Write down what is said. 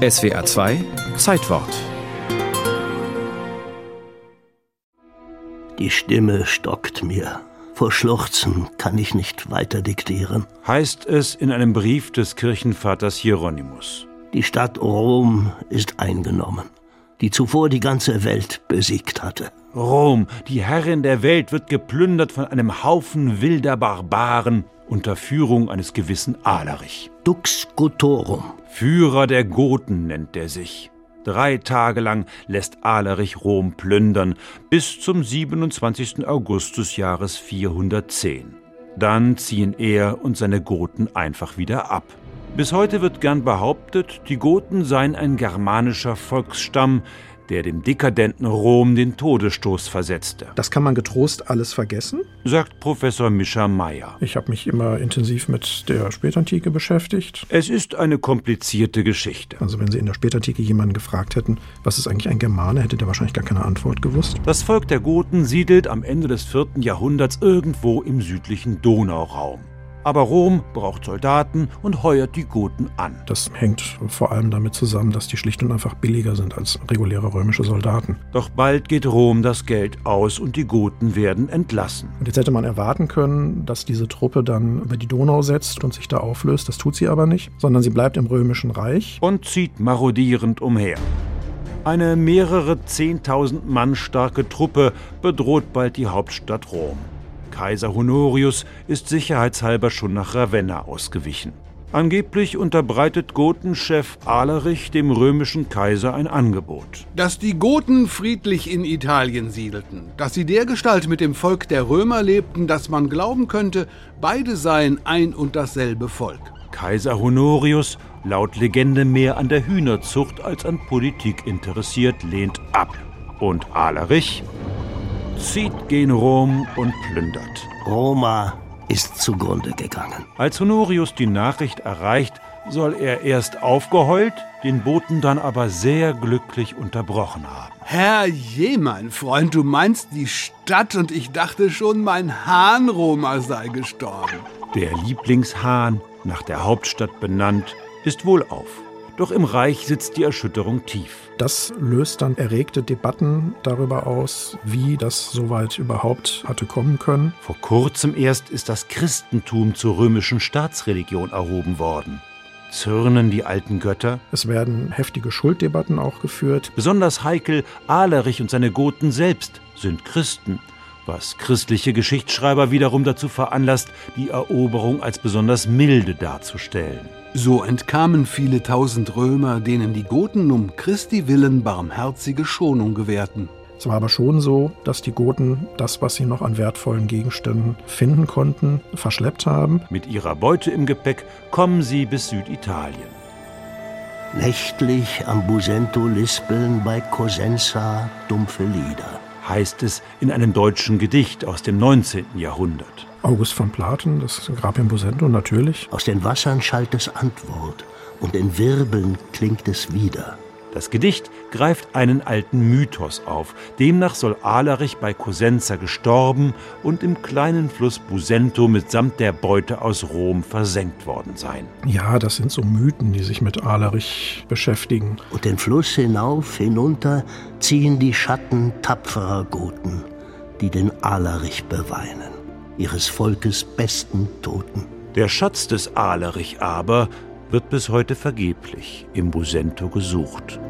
SWA 2 Zeitwort Die Stimme stockt mir. Vor Schluchzen kann ich nicht weiter diktieren. Heißt es in einem Brief des Kirchenvaters Hieronymus. Die Stadt Rom ist eingenommen, die zuvor die ganze Welt besiegt hatte. Rom, die Herrin der Welt, wird geplündert von einem Haufen wilder Barbaren unter Führung eines gewissen Alarich. Dux Gotorum. Führer der Goten nennt er sich. Drei Tage lang lässt Alerich Rom plündern, bis zum 27. August des Jahres 410. Dann ziehen er und seine Goten einfach wieder ab. Bis heute wird gern behauptet, die Goten seien ein germanischer Volksstamm, der dem dekadenten Rom den Todesstoß versetzte. Das kann man getrost alles vergessen, sagt Professor Mischa Meyer. Ich habe mich immer intensiv mit der Spätantike beschäftigt. Es ist eine komplizierte Geschichte. Also wenn Sie in der Spätantike jemanden gefragt hätten, was ist eigentlich ein Germane, hätte der wahrscheinlich gar keine Antwort gewusst. Das Volk der Goten siedelt am Ende des vierten Jahrhunderts irgendwo im südlichen Donauraum. Aber Rom braucht Soldaten und heuert die Goten an. Das hängt vor allem damit zusammen, dass die schlicht und einfach billiger sind als reguläre römische Soldaten. Doch bald geht Rom das Geld aus und die Goten werden entlassen. Und jetzt hätte man erwarten können, dass diese Truppe dann über die Donau setzt und sich da auflöst. Das tut sie aber nicht, sondern sie bleibt im römischen Reich und zieht marodierend umher. Eine mehrere Zehntausend Mann starke Truppe bedroht bald die Hauptstadt Rom. Kaiser Honorius ist sicherheitshalber schon nach Ravenna ausgewichen. Angeblich unterbreitet Gotenchef Alerich dem römischen Kaiser ein Angebot. Dass die Goten friedlich in Italien siedelten, dass sie dergestalt mit dem Volk der Römer lebten, dass man glauben könnte, beide seien ein und dasselbe Volk. Kaiser Honorius, laut Legende mehr an der Hühnerzucht als an Politik interessiert, lehnt ab. Und Alerich zieht gen Rom und plündert. Roma ist zugrunde gegangen. Als Honorius die Nachricht erreicht, soll er erst aufgeheult, den Boten dann aber sehr glücklich unterbrochen haben. Herr je, mein Freund, du meinst die Stadt und ich dachte schon, mein Hahn Roma sei gestorben. Der Lieblingshahn, nach der Hauptstadt benannt, ist wohlauf. Doch im Reich sitzt die Erschütterung tief. Das löst dann erregte Debatten darüber aus, wie das soweit überhaupt hatte kommen können. Vor kurzem erst ist das Christentum zur römischen Staatsreligion erhoben worden. Zürnen die alten Götter? Es werden heftige Schulddebatten auch geführt. Besonders heikel, Alerich und seine Goten selbst sind Christen was christliche Geschichtsschreiber wiederum dazu veranlasst, die Eroberung als besonders milde darzustellen. So entkamen viele tausend Römer, denen die Goten um Christi willen barmherzige Schonung gewährten. Es war aber schon so, dass die Goten das, was sie noch an wertvollen Gegenständen finden konnten, verschleppt haben. Mit ihrer Beute im Gepäck kommen sie bis Süditalien. Nächtlich am Busento lispeln bei Cosenza dumpfe Lieder heißt es in einem deutschen Gedicht aus dem 19. Jahrhundert. August von Platen, das Grab in Bosento natürlich. Aus den Wassern schallt es Antwort und in Wirbeln klingt es wieder. Das Gedicht greift einen alten Mythos auf. Demnach soll Alarich bei Cosenza gestorben und im kleinen Fluss Busento mitsamt der Beute aus Rom versenkt worden sein. Ja, das sind so Mythen, die sich mit Alarich beschäftigen. Und den Fluss hinauf, hinunter ziehen die Schatten tapferer Goten, die den Alarich beweinen, ihres Volkes besten Toten. Der Schatz des Alarich aber wird bis heute vergeblich im Busento gesucht.